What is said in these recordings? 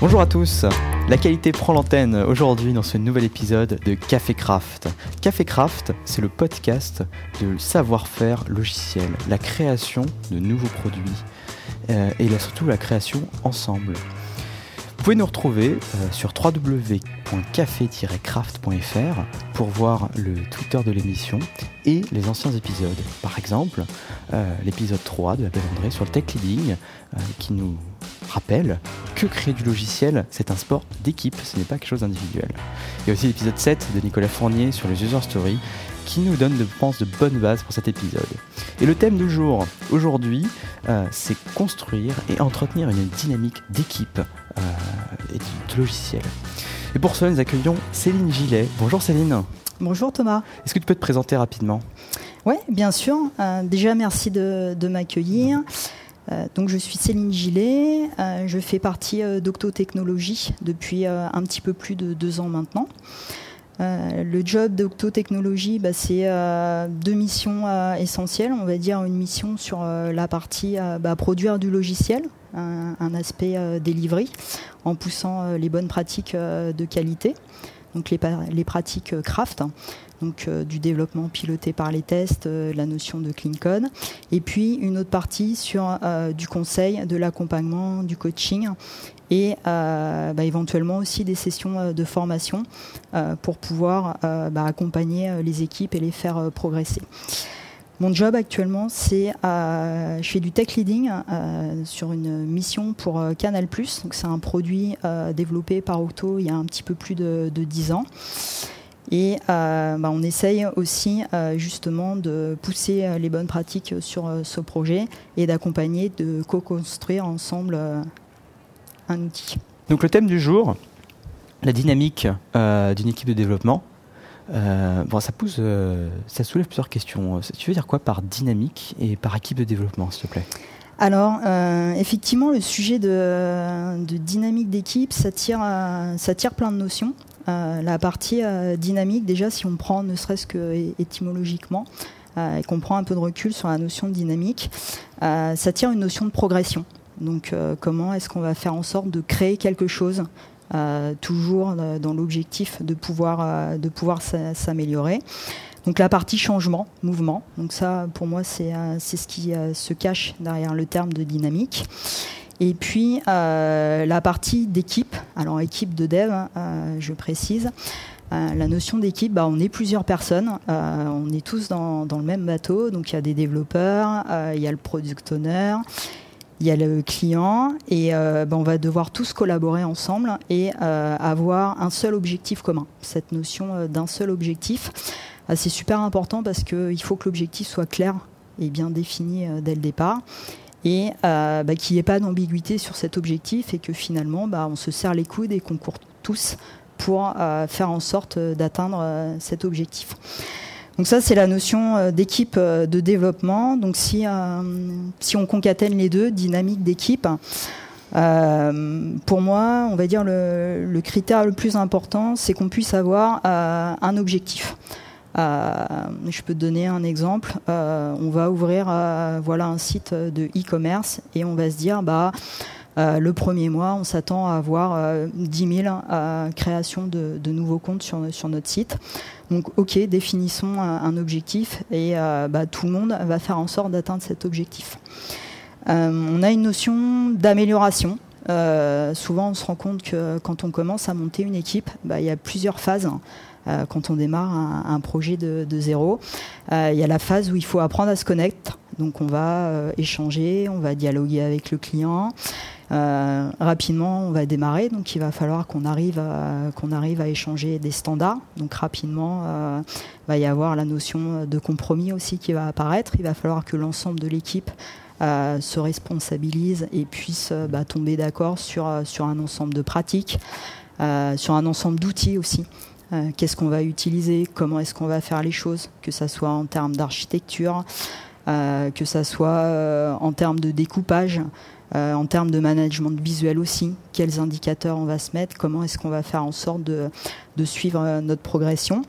Bonjour à tous, la qualité prend l'antenne aujourd'hui dans ce nouvel épisode de Café Craft. Café Craft, c'est le podcast de savoir-faire logiciel, la création de nouveaux produits euh, et surtout la création ensemble. Vous pouvez nous retrouver euh, sur www.café-craft.fr pour voir le Twitter de l'émission et les anciens épisodes. Par exemple, euh, l'épisode 3 de la Belle André sur le tech leading qui nous rappelle que créer du logiciel, c'est un sport d'équipe, ce n'est pas quelque chose d'individuel. Il y a aussi l'épisode 7 de Nicolas Fournier sur les user stories qui nous donne, je pense, de bonnes bases pour cet épisode. Et le thème du jour, aujourd'hui, euh, c'est construire et entretenir une dynamique d'équipe euh, et de logiciel. Et pour cela, nous accueillons Céline Gillet. Bonjour Céline. Bonjour Thomas. Est-ce que tu peux te présenter rapidement? Oui, bien sûr. Euh, déjà, merci de, de m'accueillir. Donc je suis Céline Gillet, euh, je fais partie euh, d'Octotechnologie depuis un petit peu plus de deux ans maintenant. le job d'Octotechnologie, bah, c'est deux missions essentielles. On va dire une mission sur la partie bah, produire du logiciel, un, aspect delivery, en poussant les bonnes pratiques de qualité, donc les pratiques craft donc euh, du développement piloté par les tests, euh, la notion de clean code, et puis une autre partie sur euh, du conseil, de l'accompagnement, du coaching et bah, éventuellement aussi des sessions de formation pour pouvoir bah, accompagner les équipes et les faire progresser. Mon job actuellement, c'est je fais du tech leading sur une mission pour Canal+. Donc c'est un produit développé par Octo il y a un petit peu plus de, de 10 ans. Et euh, bah, on essaye aussi euh, justement de pousser euh, les bonnes pratiques sur ce projet et d'accompagner, de co-construire ensemble un outil. Donc le thème du jour, la dynamique d'une équipe de développement. bon, ça pousse, ça soulève plusieurs questions. Tu veux dire quoi par dynamique et par équipe de développement, s'il te plaît? Alors, effectivement, le sujet de, de dynamique d'équipe, ça tire, ça tire plein de notions. Euh, la partie euh, dynamique, déjà, si on prend ne serait-ce que étymologiquement, euh, et qu'on prend un peu de recul sur la notion de dynamique, ça tire une notion de progression. Donc, comment est-ce qu'on va faire en sorte de créer quelque chose toujours dans l'objectif de pouvoir, de pouvoir s'améliorer. Donc la partie changement, mouvement. Donc ça, pour moi, c'est ce qui se cache derrière le terme de dynamique. Et puis euh, la partie d'équipe, alors équipe de dev, euh, je précise. Euh, la notion d'équipe, bah, on est plusieurs personnes, on est tous dans, le même bateau, donc il y a des développeurs, il y a le product owner, il y a le client, et bah, on va devoir tous collaborer ensemble et avoir un seul objectif commun. Cette notion d'un seul objectif, c'est super important parce qu'il faut que l'objectif soit clair et bien défini dès le départ et euh, bah, qu'il n'y ait pas d'ambiguïté sur cet objectif et que finalement bah, on se serre les coudes et qu'on court tous pour euh, faire en sorte d'atteindre euh, cet objectif. Donc ça c'est la notion d'équipe de développement. Donc si, on concatène les deux, dynamique d'équipe, pour moi, on va dire le critère le plus important, c'est qu'on puisse avoir un objectif. Euh, je peux te donner un exemple. Euh, on va ouvrir euh, voilà un site de e-commerce et on va se dire bah le premier mois, on s'attend à avoir 10 000 créations de, nouveaux comptes sur, sur, notre site. Donc, ok, définissons un, objectif et bah, tout le monde va faire en sorte d'atteindre cet objectif. on a une notion d'amélioration. souvent, on se rend compte que quand on commence à monter une équipe, bah, il y a plusieurs phases. Euh, quand on démarre un, projet de, zéro. Euh, il y a la phase où il faut apprendre à se connecter. Donc on va euh, échanger, on va dialoguer avec le client. rapidement, on va démarrer, donc il va falloir qu'on arrive, à, échanger des standards. Donc rapidement, il va y avoir la notion de compromis aussi qui va apparaître. Il va falloir que l'ensemble de l'équipe se responsabilise et puisse bah, tomber d'accord sur un ensemble de pratiques, sur un ensemble d'outils aussi. Euh, qu'est-ce qu'on va utiliser, comment est-ce qu'on va faire les choses, que ce soit en termes d'architecture, euh, que ce soit euh, en termes de découpage, en termes de management visuel aussi, quels indicateurs on va se mettre, comment est-ce qu'on va faire en sorte de, suivre notre progression.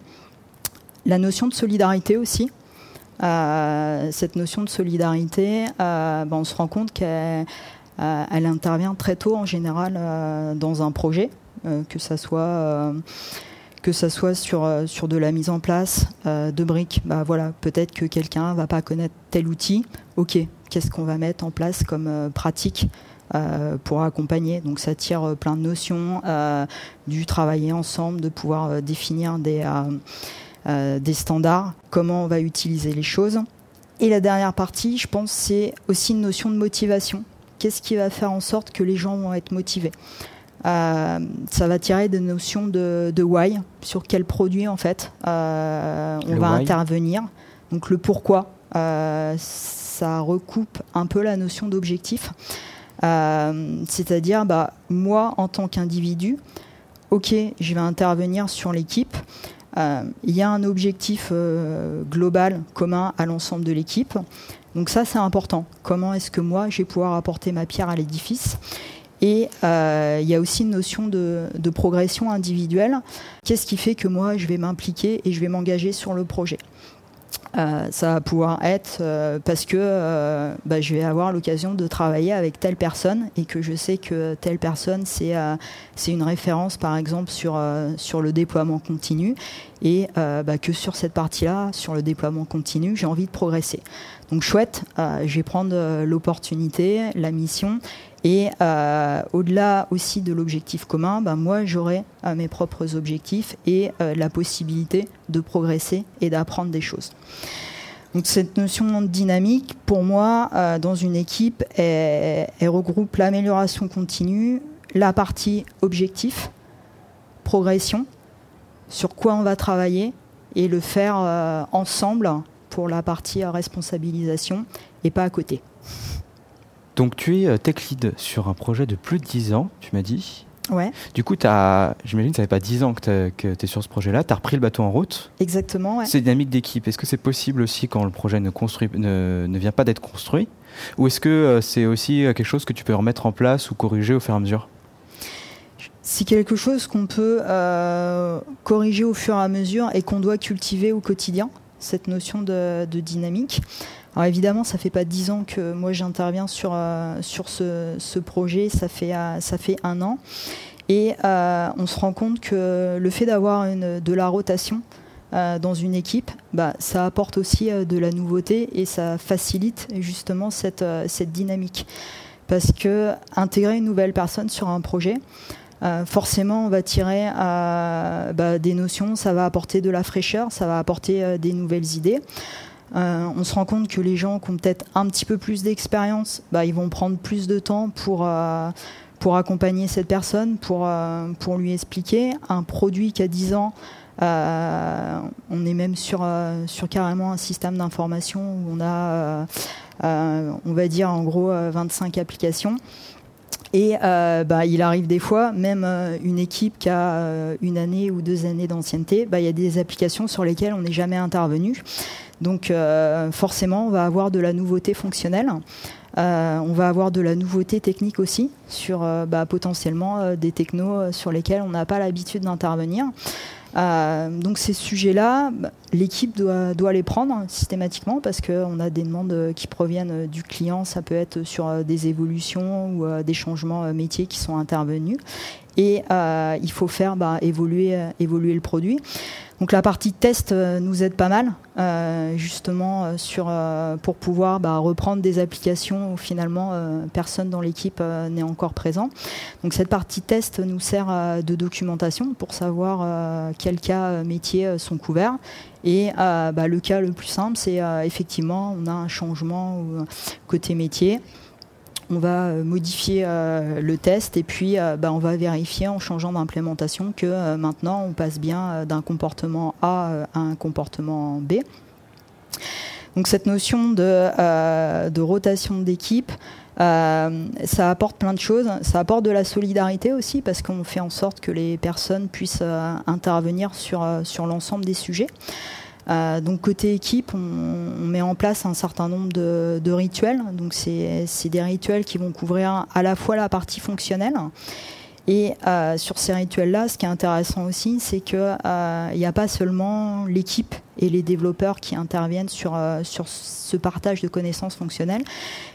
La notion de solidarité aussi. cette notion de solidarité, ben, on se rend compte qu'elle intervient très tôt en général dans un projet, que ça soit que ça soit sur, euh, sur de la mise en place euh, de briques. Bah voilà, peut-être que quelqu'un va pas connaître tel outil. Ok, qu'est-ce qu'on va mettre en place comme euh, pratique pour accompagner? Donc ça tire plein de notions, du travailler ensemble, de pouvoir définir des, des standards, comment on va utiliser les choses. Et la dernière partie, je pense, c'est aussi une notion de motivation. Qu'est-ce qui va faire en sorte que les gens vont être motivés? Euh, ça va tirer des notions de, de, why, sur quel produit en fait euh, on va intervenir. Donc le pourquoi, euh, ça recoupe un peu la notion d'objectif. C'est-à-dire, bah, moi en tant qu'individu, ok, je vais intervenir sur l'équipe. Il y a un objectif global commun à l'ensemble de l'équipe. Donc ça, c'est important. Comment est-ce que moi, je vais pouvoir apporter ma pierre à l'édifice? Et euh, il y a aussi une notion de, progression individuelle. Qu'est-ce qui fait que moi, je vais m'impliquer et je vais m'engager sur le projet? Euh, ça va pouvoir être euh, parce que bah, je vais avoir l'occasion de travailler avec telle personne et que je sais que telle personne c'est c'est une référence par exemple sur sur le déploiement continu et bah, que sur cette partie-là, sur le déploiement continu, j'ai envie de progresser. Donc chouette, je vais prendre l'opportunité, la mission et euh, au-delà aussi de l'objectif commun, ben moi j'aurai euh, mes propres objectifs et euh, la possibilité de progresser et d'apprendre des choses. Donc cette notion de dynamique, pour moi, dans une équipe, elle, regroupe l'amélioration continue, la partie objectif, progression, sur quoi on va travailler et le faire ensemble pour la partie responsabilisation et pas à côté. Donc tu es euh, tech lead sur un projet de plus de 10 ans, tu m'as dit. Ouais. Du coup, j'imagine que ça fait pas 10 ans que tu es sur ce projet-là. Tu as repris le bateau en route. Exactement. Ouais. C'est dynamique d'équipe. Est-ce que c'est possible aussi quand le projet ne, construit, ne, ne vient pas d'être construit? Ou est-ce que euh, c'est aussi euh, quelque chose que tu peux remettre en place ou corriger au fur et à mesure? C'est quelque chose qu'on peut corriger au fur et à mesure et qu'on doit cultiver au quotidien, cette notion de, de dynamique. Alors évidemment, ça fait pas dix ans que moi j'interviens sur, euh, sur ce, projet, ça fait, euh, ça fait un an. Et euh, on se rend compte que le fait d'avoir de la rotation dans une équipe, bah, ça apporte aussi de la nouveauté et ça facilite justement cette, cette dynamique. Parce que intégrer une nouvelle personne sur un projet, forcément, on va tirer bah, des notions, ça va apporter de la fraîcheur, ça va apporter des nouvelles idées. Euh, on se rend compte que les gens qui ont peut-être un petit peu plus d'expérience, bah, ils vont prendre plus de temps pour, euh, pour accompagner cette personne, pour, euh, pour lui expliquer. Un produit qui a 10 ans, on est même sur, sur carrément un système d'information où on a, on va dire en gros, 25 applications. Et bah, il arrive des fois, même une équipe qui a une année ou deux années d'ancienneté, bah, il y a des applications sur lesquelles on n'est jamais intervenu. Donc euh, forcément, on va avoir de la nouveauté fonctionnelle. Euh, on va avoir de la nouveauté technique aussi sur euh, bah, potentiellement des technos sur lesquels on n'a pas l'habitude d'intervenir. donc ces sujets-là, bah, l'équipe doit, doit, les prendre systématiquement parce qu'on a des demandes qui proviennent du client. Ça peut être sur des évolutions ou des changements métiers qui sont intervenus. Et il faut faire bah, évoluer, évoluer le produit. Donc la partie test euh, nous aide pas mal, euh, justement euh, sur pour pouvoir bah, reprendre des applications où finalement personne dans l'équipe n'est encore présent. Donc cette partie test nous sert de documentation pour savoir quels cas métiers sont couverts. Et bah, le cas le plus simple, c'est effectivement on a un changement côté métier on va euh, modifier euh, le test et puis euh, bah, on va vérifier en changeant d'implémentation que maintenant on passe bien d'un comportement A à un comportement B. Donc cette notion de, rotation d'équipe, ça apporte plein de choses. Ça apporte de la solidarité aussi parce qu'on fait en sorte que les personnes puissent intervenir sur, sur l'ensemble des sujets. Euh, donc côté équipe, on, met en place un certain nombre de, rituels. Donc c'est des rituels qui vont couvrir à la fois la partie fonctionnelle Et sur ces rituels-là, ce qui est intéressant aussi, c'est qu'il n'y a pas seulement l'équipe et les développeurs qui interviennent sur, sur ce partage de connaissances fonctionnelles,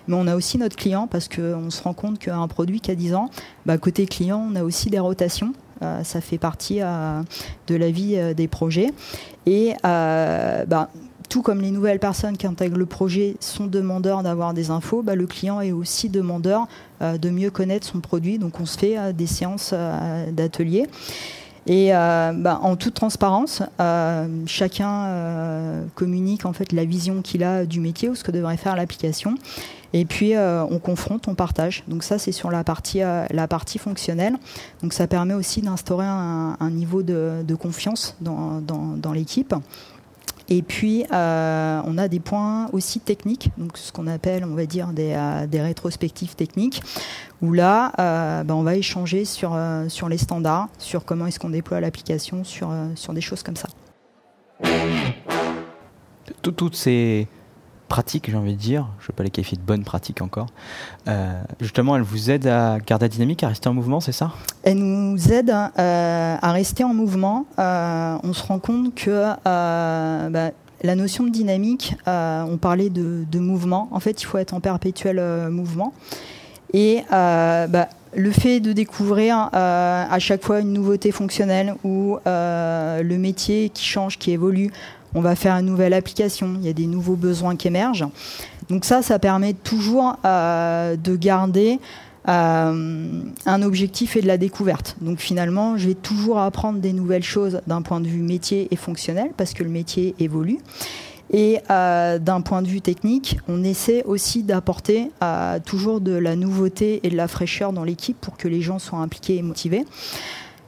mais on a aussi notre client parce qu'on se rend compte qu'un produit qui a 10 ans, bah, côté client, on a aussi des rotations. ça fait partie de la vie des projets. Et bah, tout comme les nouvelles personnes qui intègrent le projet sont demandeurs d'avoir des infos, bah, le client est aussi demandeur euh, de mieux connaître son produit. Donc on se fait euh, des séances euh, d'atelier. Et bah, en toute transparence, chacun communique en fait la vision qu'il a du métier ou ce que devrait faire l'application. Et puis on confronte, on partage. Donc ça c'est sur la partie, fonctionnelle. Donc ça permet aussi d'instaurer un, niveau de, confiance dans l'équipe. Et puis, euh, on a des points aussi techniques, donc ce qu'on appelle, on va dire, des, euh, des rétrospectives techniques, où là, euh, bah, on va échanger sur, sur les standards, sur comment est-ce qu'on déploie l'application, sur, sur des choses comme ça. Toutes ces pratiques, j'ai envie de dire, je ne vais pas les qualifier de bonnes pratiques encore, euh, justement, elles vous aident à garder la dynamique, à rester en mouvement, c'est ça? Elles nous aident euh, à rester en mouvement. Euh, on se rend compte que bah, la notion de dynamique, on parlait de, mouvement, en fait, il faut être en perpétuel mouvement. Et bah, le fait de découvrir à chaque fois une nouveauté fonctionnelle ou le métier qui change, qui évolue, on va faire une nouvelle application, il y a des nouveaux besoins qui émergent. Donc ça, ça permet toujours euh, de garder euh, un objectif et de la découverte. Donc finalement, je vais toujours apprendre des nouvelles choses d'un point de vue métier et fonctionnel parce que le métier évolue. Et euh, d'un point de vue technique, on essaie aussi d'apporter toujours de la nouveauté et de la fraîcheur dans l'équipe pour que les gens soient impliqués et motivés.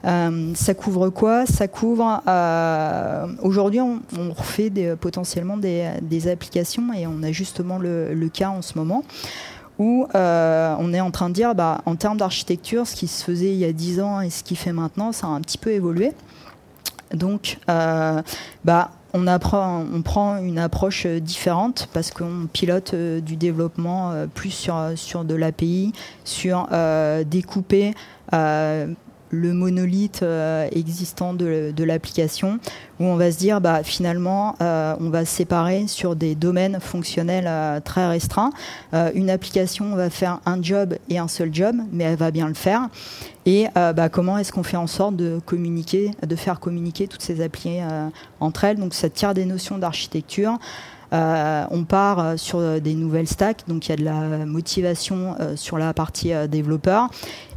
Euh, ça couvre quoi? Ça couvre. Euh, aujourd'hui, on, refait potentiellement des, applications et on a justement le, cas en ce moment où euh, on est en train de dire, bah, en termes d'architecture, ce qui se faisait il y a 10 ans et ce qui fait maintenant, ça a un petit peu évolué. Donc, bah, on, prend une approche différente parce qu'on pilote du développement plus sur, sur de l'API, sur découper le monolithe euh, existant de, l'application, où on va se dire bah, finalement euh, on va se séparer sur des domaines fonctionnels euh, très restreints. une application va faire un job et un seul job, mais elle va bien le faire. Et bah, comment est-ce qu'on fait en sorte de communiquer, de faire communiquer toutes ces applis entre elles? Donc ça tire des notions d'architecture. Euh, on part euh, sur des nouvelles stacks, donc il y a de la motivation euh, sur la partie développeur.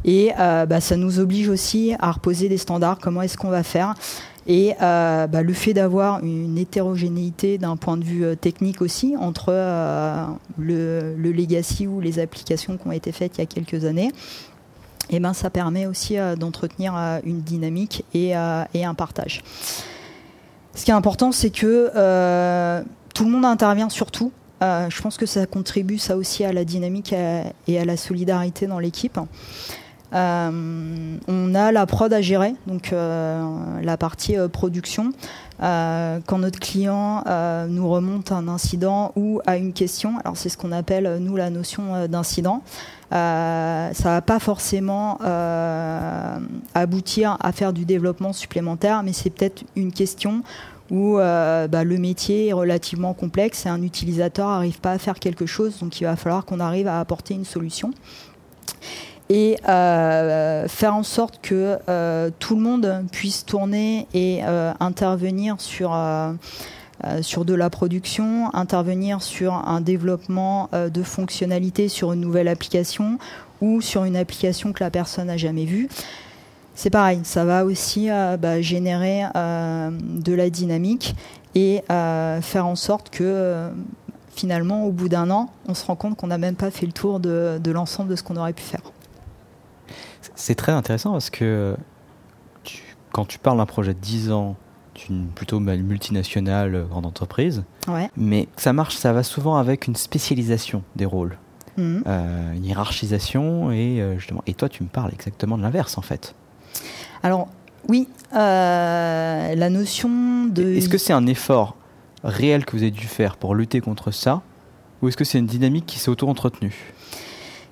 Et bah, ça nous oblige aussi à reposer des standards, comment est-ce qu'on va faire? Et bah, le fait d'avoir une hétérogénéité d'un point de vue technique aussi entre le, legacy ou les applications qui ont été faites il y a quelques années, et eh ben, ça permet aussi d'entretenir une dynamique et, un partage. Ce qui est important, c'est que tout le monde intervient surtout. Euh, je pense que ça contribue ça aussi à la dynamique et à la solidarité dans l'équipe. Euh, on a la prod à gérer, donc euh, la partie production. quand notre client nous remonte un incident ou a une question, alors c'est ce qu'on appelle nous la notion d'incident. ça va pas forcément aboutir à faire du développement supplémentaire, mais c'est peut-être une question où euh, bah, le métier est relativement complexe et un utilisateur n'arrive pas à faire quelque chose, donc il va falloir qu'on arrive à apporter une solution. Et euh, faire en sorte que euh, tout le monde puisse tourner et intervenir sur, sur de la production, intervenir sur un développement de fonctionnalités sur une nouvelle application ou sur une application que la personne n'a jamais vue c'est pareil, ça va aussi euh, bah, générer euh, de la dynamique et euh, faire en sorte que finalement, au bout d'un an, on se rend compte qu'on n'a même pas fait le tour de, l'ensemble de ce qu'on aurait pu faire. C'est très intéressant parce que quand tu parles d'un projet de 10 ans, d'une plutôt multinationale, grande entreprise, mais ça marche, ça va souvent avec une spécialisation des rôles. Mmh. une hiérarchisation et justement et toi tu me parles exactement de l'inverse en fait alors oui, euh, la notion de... Est-ce que c'est un effort réel que vous avez dû faire pour lutter contre ça Ou est-ce que c'est une dynamique qui s'est auto-entretenue?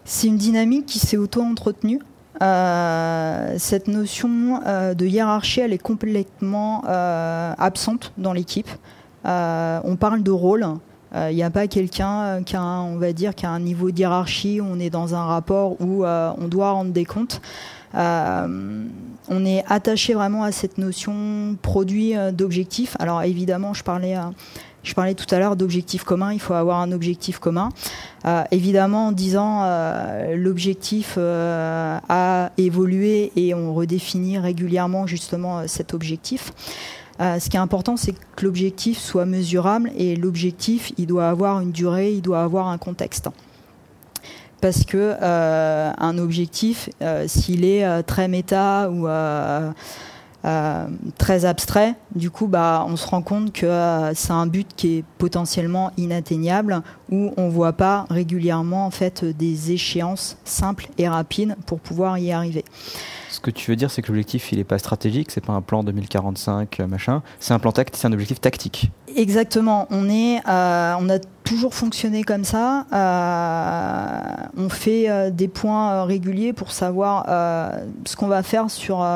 C'est une dynamique qui s'est auto-entretenue. cette notion de hiérarchie, elle est complètement absente dans l'équipe. on parle de rôle. Il n'y a pas quelqu'un qui a, on va dire, qui a un niveau de hiérarchie où on est dans un rapport où on doit rendre des comptes. Euh, on est attaché vraiment à cette notion produit euh, d'objectif. Alors évidemment, je parlais euh, je parlais tout à l'heure d'objectif commun, il faut avoir un objectif commun. évidemment, en disant l'objectif a évolué et on redéfinit régulièrement justement cet objectif. ce qui est important, c'est que l'objectif soit mesurable et l'objectif, il doit avoir une durée, il doit avoir un contexte parce que euh, un objectif, euh, s'il est euh, très méta ou très abstrait, du coup, bah, on se rend compte que c'est un but qui est potentiellement inatteignable, où on voit pas régulièrement en fait des échéances simples et rapides pour pouvoir y arriver. Ce que tu veux dire, c'est que l'objectif, il n'est pas stratégique, c'est pas un plan 2045, machin, c'est un plan tactique, c'est un objectif tactique. Exactement. On est, on a toujours fonctionné comme ça. Euh, on fait euh, des points euh, réguliers pour savoir ce qu'on va faire sur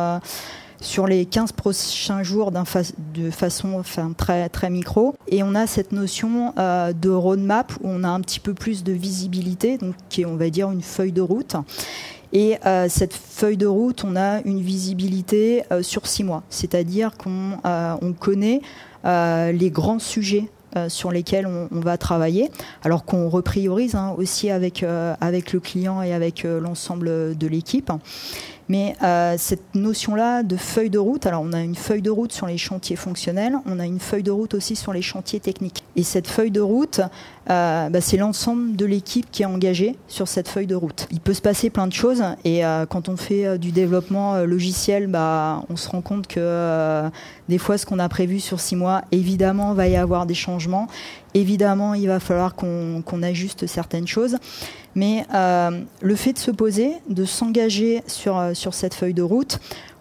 sur les 15 prochains jours de façon enfin, très, très micro. Et on a cette notion de roadmap où on a un petit peu plus de visibilité, donc qui est, on va dire, une feuille de route. Et cette feuille de route, on a une visibilité sur six mois, c'est-à-dire qu'on on connaît les grands sujets euh, sur lesquels on, va travailler, alors qu'on repriorise hein, aussi avec, euh, avec le client et avec euh, l'ensemble de l'équipe. Mais cette notion-là de feuille de route, alors on a une feuille de route sur les chantiers fonctionnels, on a une feuille de route aussi sur les chantiers techniques. Et cette feuille de route, bah, c'est l'ensemble de l'équipe qui est engagée sur cette feuille de route. Il peut se passer plein de choses et quand on fait du développement logiciel, bah, on se rend compte que des fois ce qu'on a prévu sur six mois, évidemment, va y avoir des changements Évidemment, il va falloir qu'on ajuste certaines choses. Mais euh, le fait de se poser, de s'engager sur, euh, sur cette feuille de route,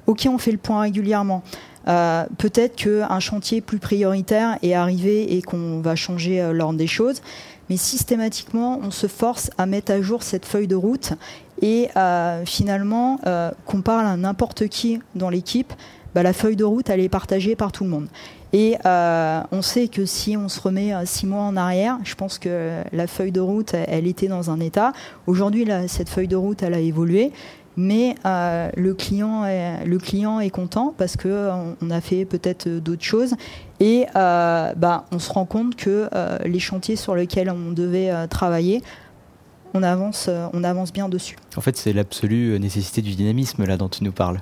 ok, on fait le point régulièrement. Euh, peut-être qu'un chantier plus prioritaire est arrivé et qu'on va changer l'ordre des choses, mais systématiquement, on se force à mettre à jour cette feuille de route et finalement, qu'on parle à n'importe qui dans l'équipe, bah, la feuille de route, elle est partagée par tout le monde. Et euh, on sait que si on se remet euh, six mois en arrière, je pense que la feuille de route, elle, était dans un état. Aujourd'hui, cette feuille de route, elle a évolué. Mais euh, le, client est, le client est content parce qu'on on a fait peut-être d'autres choses. Et bah, on se rend compte que les chantiers sur lesquels on devait travailler, on avance, on avance bien dessus. En fait, c'est l'absolue nécessité du dynamisme là dont tu nous parles.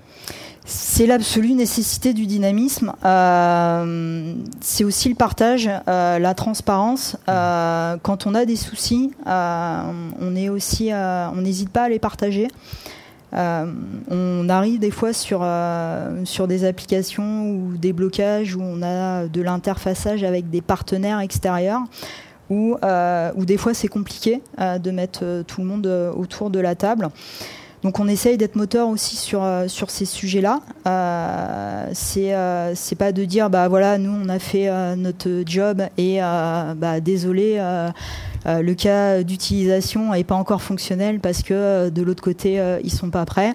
C'est l'absolue nécessité du dynamisme. Euh, c'est aussi le partage, euh, la transparence. Euh, quand on a des soucis, on est aussi, on n'hésite pas à les partager. on arrive des fois sur, sur des applications ou des blocages où on a de l'interfaçage avec des partenaires extérieurs. Où, où des fois c'est compliqué de mettre tout le monde autour de la table. Donc on essaye d'être moteur aussi sur, euh, sur ces sujets-là. Euh, c'est euh, pas de dire bah voilà nous on a fait euh, notre job et bah désolé le cas d'utilisation n'est pas encore fonctionnel parce que de l'autre côté ils sont pas prêts.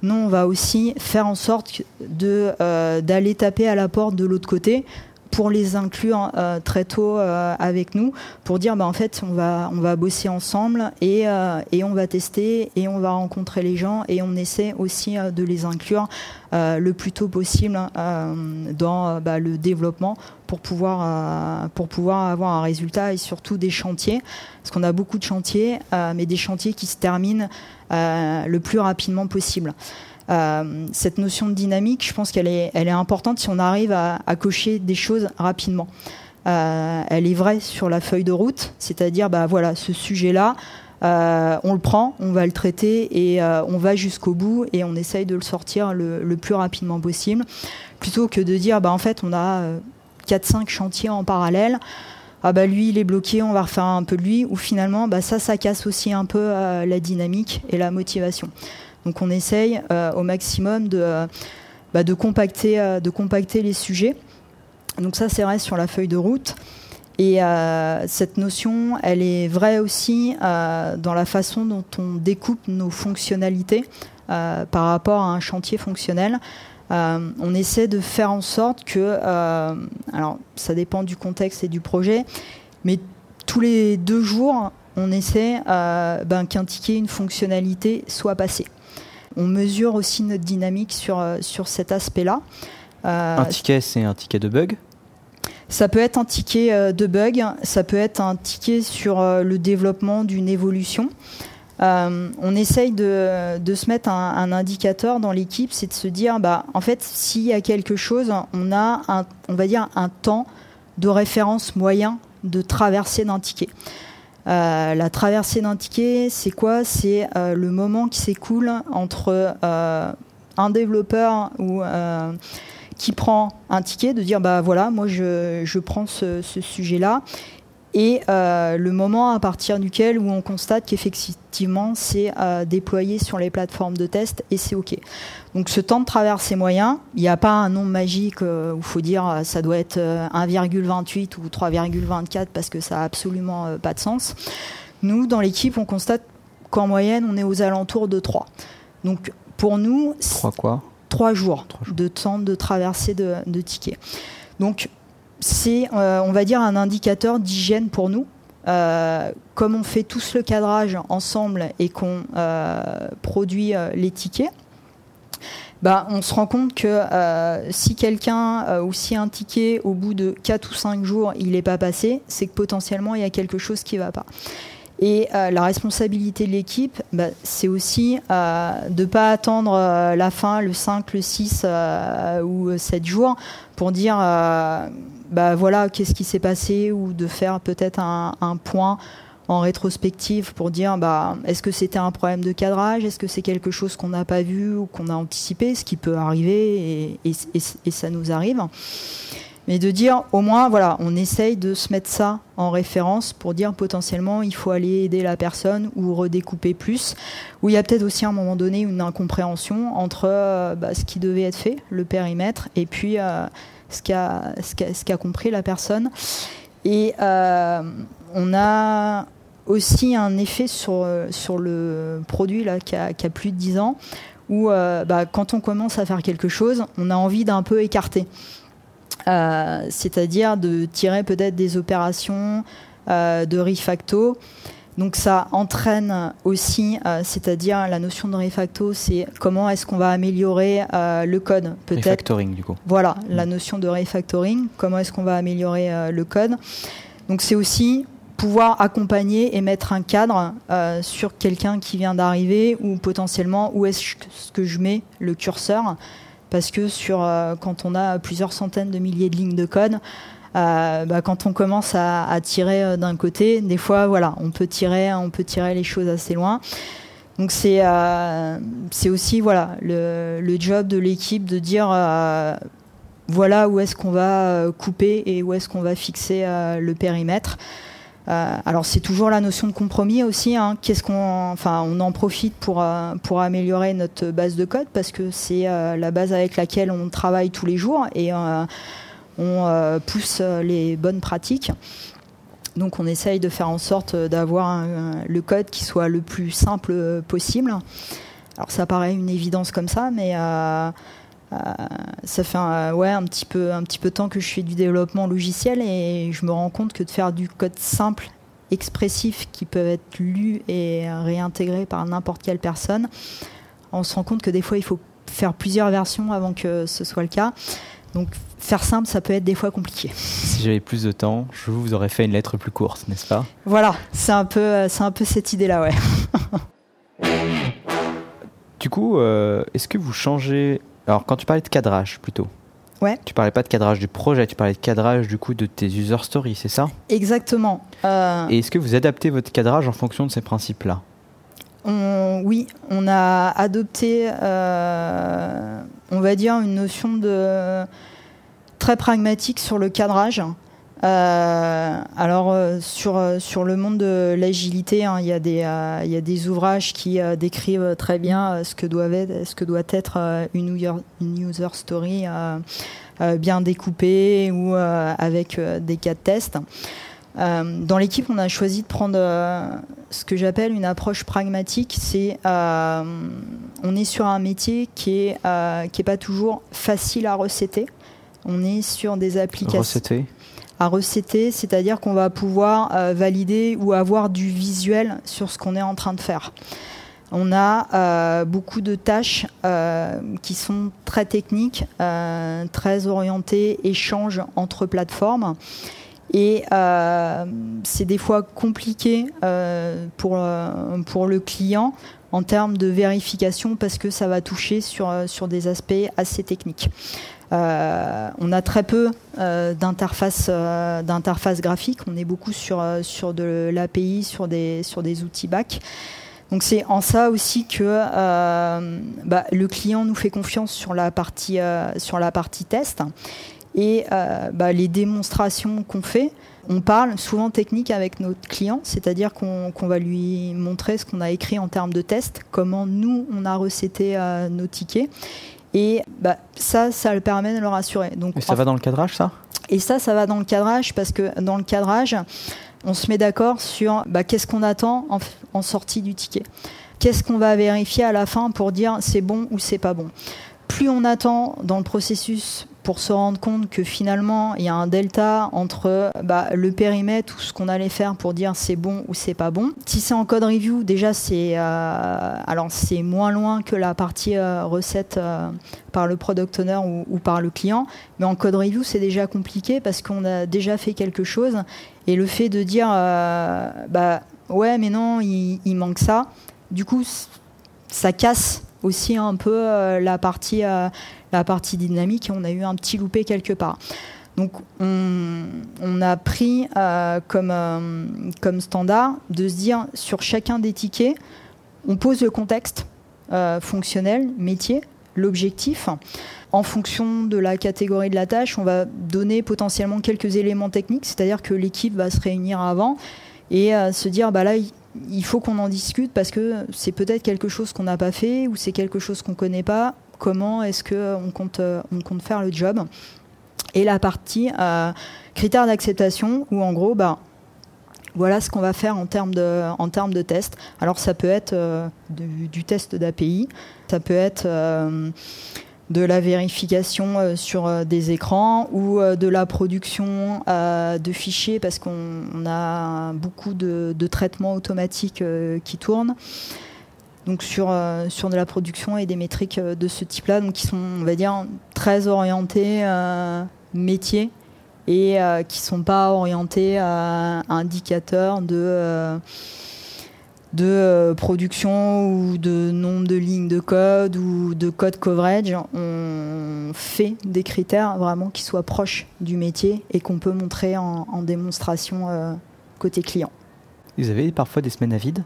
Non, on va aussi faire en sorte d'aller taper à la porte de l'autre côté pour les inclure euh, très tôt euh, avec nous, pour dire bah, en fait on va, on va bosser ensemble et, euh, et on va tester et on va rencontrer les gens et on essaie aussi de les inclure le plus tôt possible dans bah, le développement pour pouvoir, pour pouvoir avoir un résultat et surtout des chantiers, parce qu'on a beaucoup de chantiers, mais des chantiers qui se terminent le plus rapidement possible. Euh, cette notion de dynamique, je pense qu'elle est, importante si on arrive à, cocher des choses rapidement. Euh, elle est vraie sur la feuille de route, c'est-à-dire, bah voilà, ce sujet-là, euh, on le prend, on va le traiter et on va jusqu'au bout et on essaye de le sortir le, plus rapidement possible, plutôt que de dire, bah en fait, on a 4-5 chantiers en parallèle ah bah lui il est bloqué, on va refaire un peu de lui, ou finalement bah ça ça casse aussi un peu la dynamique et la motivation. Donc on essaye euh, au maximum de, euh, bah, euh, de compacter les sujets. Donc ça c'est vrai sur la feuille de route. Et cette notion, elle est vraie aussi dans la façon dont on découpe nos fonctionnalités par rapport à un chantier fonctionnel. on essaie de faire en sorte que, alors ça dépend du contexte et du projet, mais tous les deux jours, on essaie ben, qu'un ticket, une fonctionnalité soit passée. On mesure aussi notre dynamique sur, sur cet aspect-là. un ticket, c'est un ticket de bug? Ça peut être un ticket euh, de bug, ça peut être un ticket sur euh, le développement d'une évolution. Euh, on essaye de, se mettre un, indicateur dans l'équipe, c'est de se dire, bah, en fait, s'il y a quelque chose, on a, un, on va dire, un temps de référence moyen de traversée d'un ticket. La traversée d'un ticket, c'est quoi? C'est le moment qui s'écoule entre un développeur qui prend un ticket, de dire bah voilà, moi je, je prends ce, sujet-là, et euh, le moment à partir duquel où on constate qu'effectivement c'est euh, déployé sur les plateformes de test et c'est ok. Donc ce temps de traverse est moyen. Il n'y a pas un nombre magique euh, où il faut dire ça doit être 1,28 ou 3,24 parce que ça n'a absolument pas de sens. Nous, dans l'équipe, on constate qu'en moyenne, on est aux alentours de 3. Donc pour nous... 3 quoi? Trois jours, de temps de traversée de, tickets. Donc c'est, euh, on va dire, un indicateur d'hygiène pour nous. Euh, comme on fait tous le cadrage ensemble et qu'on euh, produit les tickets, bah, on se rend compte que si quelqu'un ou si un ticket au bout de 4 ou 5 jours il n'est pas passé, c'est que potentiellement il y a quelque chose qui ne va pas. Et euh, la responsabilité de l'équipe, bah, c'est aussi euh, de ne pas attendre euh, la fin, le 5, le 6 ou 7 jours, pour dire bah, voilà, qu'est-ce qui s'est passé, ou de faire peut-être un, point en rétrospective pour dire bah, est-ce que c'était un problème de cadrage, est-ce que c'est quelque chose qu'on n'a pas vu ou qu'on a anticipé, ce qui peut arriver et, et ça nous arrive mais de dire au moins, voilà, on essaye de se mettre ça en référence pour dire potentiellement il faut aller aider la personne ou redécouper plus, où il y a peut-être aussi à un moment donné une incompréhension entre euh, bah, ce qui devait être fait, le périmètre, et puis euh, ce qu'a ce qu'a compris la personne. Et euh, on a aussi un effet sur, sur le produit là, qui, a, qui a plus de 10 ans, où bah, quand on commence à faire quelque chose, on a envie d'un peu écarter. Euh, c'est-à-dire de tirer peut-être des opérations euh, de refacto. Donc ça entraîne aussi, euh, c'est-à-dire la notion de refacto, c'est comment est-ce qu'on va améliorer le code. Peut-être. Refactoring du coup. Voilà, la mm. notion de refactoring, comment est-ce qu'on va améliorer le code. Donc c'est aussi pouvoir accompagner et mettre un cadre sur quelqu'un qui vient d'arriver ou potentiellement où est-ce que je mets le curseur parce que sur, euh, quand on a plusieurs centaines de milliers de lignes de code, euh, bah, quand on commence à, tirer euh, d'un côté, des fois, voilà, on peut tirer, on peut tirer les choses assez loin. Donc c'est c'est aussi voilà le, le job de l'équipe de dire voilà où est-ce qu'on va couper et où est-ce qu'on va fixer le périmètre. Euh, alors c'est toujours la notion de compromis aussi. Hein. Qu'on, on en profite pour euh, pour améliorer notre base de code? Parce que c'est euh, la base avec laquelle on travaille tous les jours et on pousse les bonnes pratiques. Donc on essaye de faire en sorte d'avoir le code qui soit le plus simple possible. Alors ça paraît une évidence comme ça, mais ça fait un, ouais, un, petit peu, un petit peu de temps que je fais du développement logiciel et je me rends compte que de faire du code simple, expressif, qui peut être lu et réintégré par n'importe quelle personne, on se rend compte que des fois il faut faire plusieurs versions avant que ce soit le cas. Donc faire simple, ça peut être des fois compliqué. Si j'avais plus de temps, je vous aurais fait une lettre plus courte, n'est-ce pas? Voilà, c'est un peu, c'est un peu cette idée-là, ouais. du coup, euh, est-ce que vous changez alors, quand tu parlais de cadrage plutôt, ouais. tu parlais pas de cadrage du projet, tu parlais de cadrage du coup de tes user stories, c'est ça? Exactement. Euh, Et est-ce que vous adaptez votre cadrage en fonction de ces principes-là? Oui, on a adopté, euh, on va dire, une notion de très pragmatique sur le cadrage. Euh, alors euh, sur euh, sur le monde de l'agilité, hein, il y a des il y a des ouvrages qui décrivent très bien ce que doit être une user story bien découpée ou avec des cas de test. dans l'équipe, on a choisi de prendre ce que j'appelle une approche pragmatique. C'est on est sur un métier qui est, qui est pas toujours facile à recéter. On est sur des applications. Recéter? À recéter, c'est-à-dire qu'on va pouvoir valider ou avoir du visuel sur ce qu'on est en train de faire. On a euh, beaucoup de tâches euh, qui sont très techniques, euh, très orientées échanges entre plateformes. Et c'est des fois compliqué pour, pour le client en termes de vérification parce que ça va toucher sur, sur des aspects assez techniques. On a très peu d'interfaces d'interface graphiques. On est beaucoup sur, de l'API, sur des, outils back. Donc c'est en ça aussi que euh, bah, le client nous fait confiance sur la partie, euh, test. Et euh, bah, les démonstrations qu'on fait, on parle souvent technique avec notre client, c'est-à-dire qu'on va lui montrer ce qu'on a écrit en termes de test, comment nous, on a recété nos tickets. Et bah, ça, ça le permet de le rassurer. Donc, et ça va dans le cadrage, ça? Et ça, ça va dans le cadrage, parce que dans le cadrage, on se met d'accord sur bah, qu'est-ce qu'on attend en, sortie du ticket. Qu'est-ce qu'on va vérifier à la fin pour dire c'est bon ou c'est pas bon? Plus on attend dans le processus pour se rendre compte que finalement il y a un delta entre bah, le périmètre ou ce qu'on allait faire pour dire c'est bon ou c'est pas bon. Si c'est en code review, déjà c'est euh, alors c'est moins loin que la partie euh, recette euh, par le product owner ou, par le client, mais en code review c'est déjà compliqué parce qu'on a déjà fait quelque chose. Et le fait de dire bah ouais mais non il, il manque ça, du coup ça casse aussi un peu la partie la partie dynamique et on a eu un petit loupé quelque part. Donc on, a pris euh, comme, euh, comme standard de se dire sur chacun des tickets, on pose le contexte euh, fonctionnel, métier, l'objectif. En fonction de la catégorie de la tâche, on va donner potentiellement quelques éléments techniques, c'est-à-dire que l'équipe va se réunir avant et se dire bah là il faut qu'on en discute parce que c'est peut-être quelque chose qu'on n'a pas fait ou c'est quelque chose qu'on ne connaît pas comment est-ce qu'on compte, on compte faire le job? Et la partie euh, critères d'acceptation, où en gros, bah, voilà ce qu'on va faire en termes de, en termes de test. Alors ça peut être euh, du, test d'API, ça peut être euh, de la vérification sur des écrans ou de la production de fichiers parce qu'on a beaucoup de, de traitements automatiques qui tournent. Donc sur, euh, sur de la production et des métriques euh, de ce type-là, donc qui sont, on va dire, très orientés euh, métier et qui ne sont pas orientés à indicateurs de, de production ou de nombre de lignes de code ou de code coverage. On fait des critères vraiment qui soient proches du métier et qu'on peut montrer en, en démonstration côté client. Vous avez parfois des semaines à vide?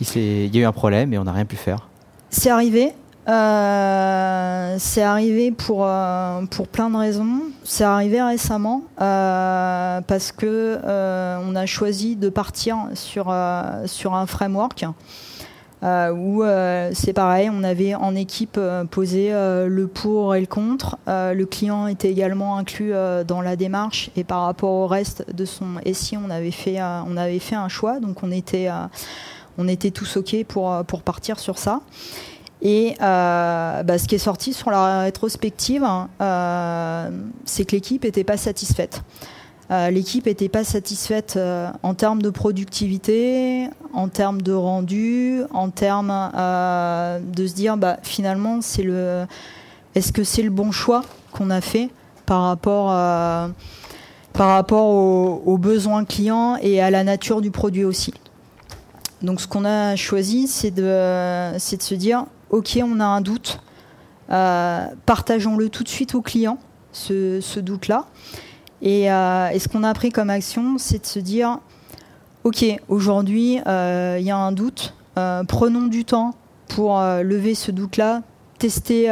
Il, y a eu un problème et on n'a rien pu faire. C'est arrivé. Euh, c'est arrivé pour, euh, pour plein de raisons. C'est arrivé récemment euh, parce que on a choisi de partir sur, sur un framework où c'est pareil, on avait en équipe posé le pour et le contre. le client était également inclus dans la démarche et par rapport au reste de son SI, on avait fait, on avait fait un choix. Donc on était on était tous OK pour, pour partir sur ça. Et euh, bah, ce qui est sorti sur la rétrospective, hein, euh, c'est que l'équipe n'était pas satisfaite. l'équipe n'était pas satisfaite en termes de productivité, en termes de rendu, en termes de se dire bah, finalement est-ce que c'est le bon choix qu'on a fait par rapport par rapport aux, besoins clients et à la nature du produit aussi. Donc ce qu'on a choisi, c'est de se dire, OK, on a un doute, euh, partageons-le tout de suite au client, ce, doute-là. Euh, et, ce qu'on a pris comme action, c'est de se dire, OK, aujourd'hui, euh, il y a un doute, prenons du temps pour lever ce doute-là, tester,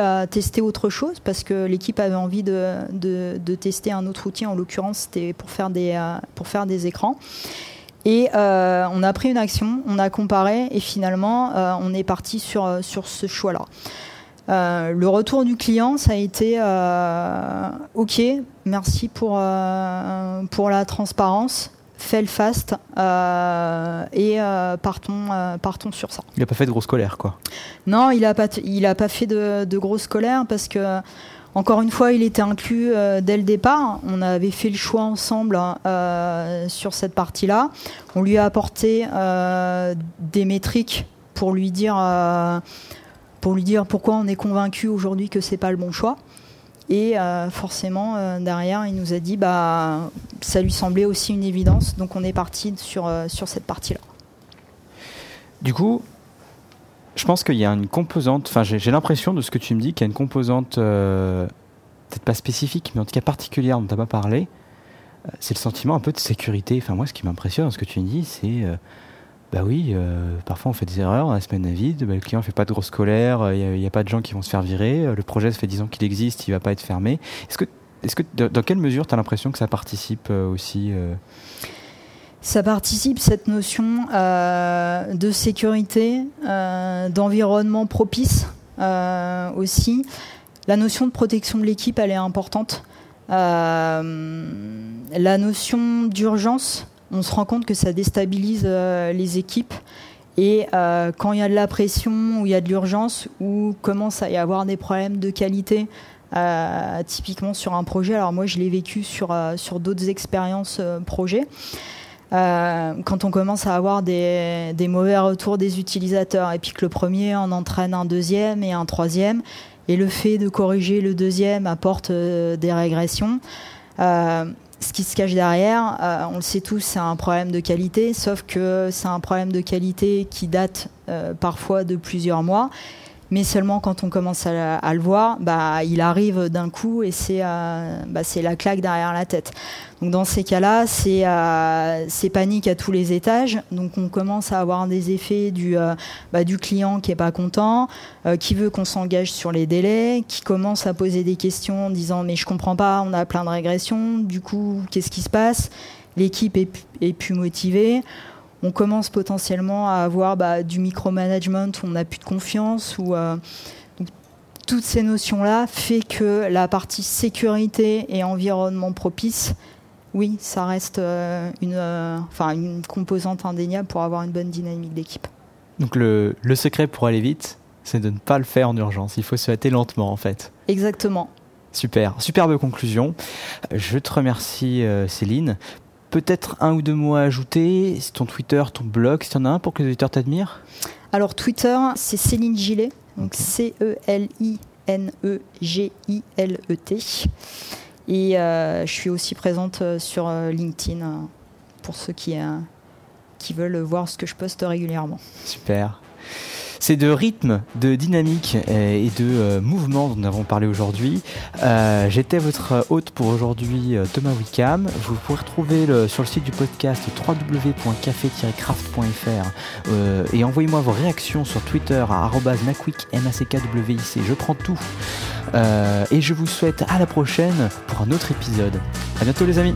autre chose, parce que l'équipe avait envie de, tester un autre outil, en l'occurrence, c'était pour faire des écrans. Et euh, on a pris une action, on a comparé et finalement euh, on est parti sur, euh, sur ce choix-là. le retour du client, ça a été OK, merci pour, pour la transparence. fais le fast et partons, partons sur ça. Il n'a pas fait de grosse colère, quoi. Non, il n'a pas, il a pas fait de, de grosse colère parce que, encore une fois, il était inclus dès le départ. On avait fait le choix ensemble hein, sur cette partie-là. On lui a apporté des métriques pour lui dire, pour lui dire pourquoi on est convaincu aujourd'hui que c'est pas le bon choix. Et euh, forcément, euh, derrière, il nous a dit bah ça lui semblait aussi une évidence. Donc on est parti sur, euh, sur cette partie-là. Du coup, je pense qu'il y a une composante, enfin j'ai l'impression de ce que tu me dis qu'il y a une composante, peut-être pas spécifique, mais en tout cas particulière dont tu n'as pas parlé. C'est le sentiment un peu de sécurité. Enfin moi, ce qui m'impressionne dans ce que tu me dis, c'est bah oui, euh, parfois on fait des erreurs, la semaine vide, bah, le client fait pas de grosse colère, il n'y a, pas de gens qui vont se faire virer, euh, le projet ça fait 10 ans qu'il existe, il va pas être fermé. Est-ce que, est-ce que dans quelle mesure tu as l'impression que ça participe euh, aussi ça participe cette notion de sécurité, d'environnement propice aussi. La notion de protection de l'équipe, elle est importante. la notion d'urgence, on se rend compte que ça déstabilise euh, les équipes. Et euh, quand il y a de la pression ou il y a de l'urgence ou commence à y avoir des problèmes de qualité, euh, typiquement sur un projet, alors moi je l'ai vécu sur, sur d'autres expériences projets, quand on commence à avoir des, mauvais retours des utilisateurs et puis que le premier en entraîne un deuxième et un troisième, et le fait de corriger le deuxième apporte des régressions. Ce qui se cache derrière, euh, on le sait tous, c'est un problème de qualité, sauf que c'est un problème de qualité qui date euh, parfois de plusieurs mois mais seulement quand on commence à, le voir, bah, il arrive d'un coup et c'est euh, bah, la claque derrière la tête. Donc dans ces cas-là, c'est euh, panique à tous les étages. Donc on commence à avoir des effets du, euh, bah, du client qui est pas content, euh, qui veut qu'on s'engage sur les délais, qui commence à poser des questions en disant mais je comprends pas, on a plein de régressions, du coup qu'est-ce qui se passe? L'équipe est, est plus motivée on commence potentiellement à avoir bah, du micromanagement où on n'a plus de confiance. Ou, euh, toutes ces notions-là fait que la partie sécurité et environnement propice, oui, ça reste euh, une, euh, enfin, une composante indéniable pour avoir une bonne dynamique d'équipe. Donc le, le secret pour aller vite, c'est de ne pas le faire en urgence. Il faut se hâter lentement en fait. Exactement. Super, superbe conclusion. Je te remercie Céline peut-être un ou deux mots à ajouter Ton Twitter, ton blog, si tu en as un pour que les auditeurs t'admirent Alors, Twitter, c'est Céline Gillet, donc C-E-L-I-N-E-G-I-L-E-T. Et euh, je suis aussi présente euh, sur euh, LinkedIn pour ceux qui, qui veulent voir ce que je poste régulièrement. Super. C'est de rythme, de dynamique et de euh, mouvement dont nous avons parlé aujourd'hui. Euh, j'étais votre hôte pour aujourd'hui, euh, Thomas Wickham. Vous pouvez retrouver sur le site du podcast www.café-craft.fr et envoyez-moi vos réactions sur Twitter à macwick, Je prends tout. et je vous souhaite à la prochaine pour un autre épisode. À bientôt les amis